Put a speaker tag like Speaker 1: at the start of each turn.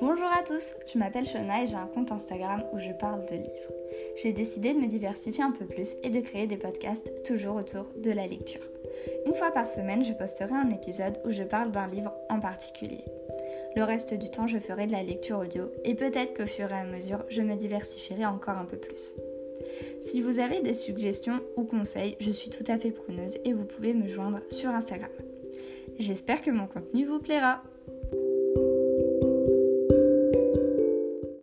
Speaker 1: Bonjour à tous, je m'appelle Shona et j'ai un compte Instagram où je parle de livres. J'ai décidé de me diversifier un peu plus et de créer des podcasts toujours autour de la lecture. Une fois par semaine, je posterai un épisode où je parle d'un livre en particulier. Le reste du temps, je ferai de la lecture audio et peut-être qu'au fur et à mesure, je me diversifierai encore un peu plus. Si vous avez des suggestions ou conseils, je suis tout à fait preneuse et vous pouvez me joindre sur Instagram. J'espère que mon contenu vous plaira.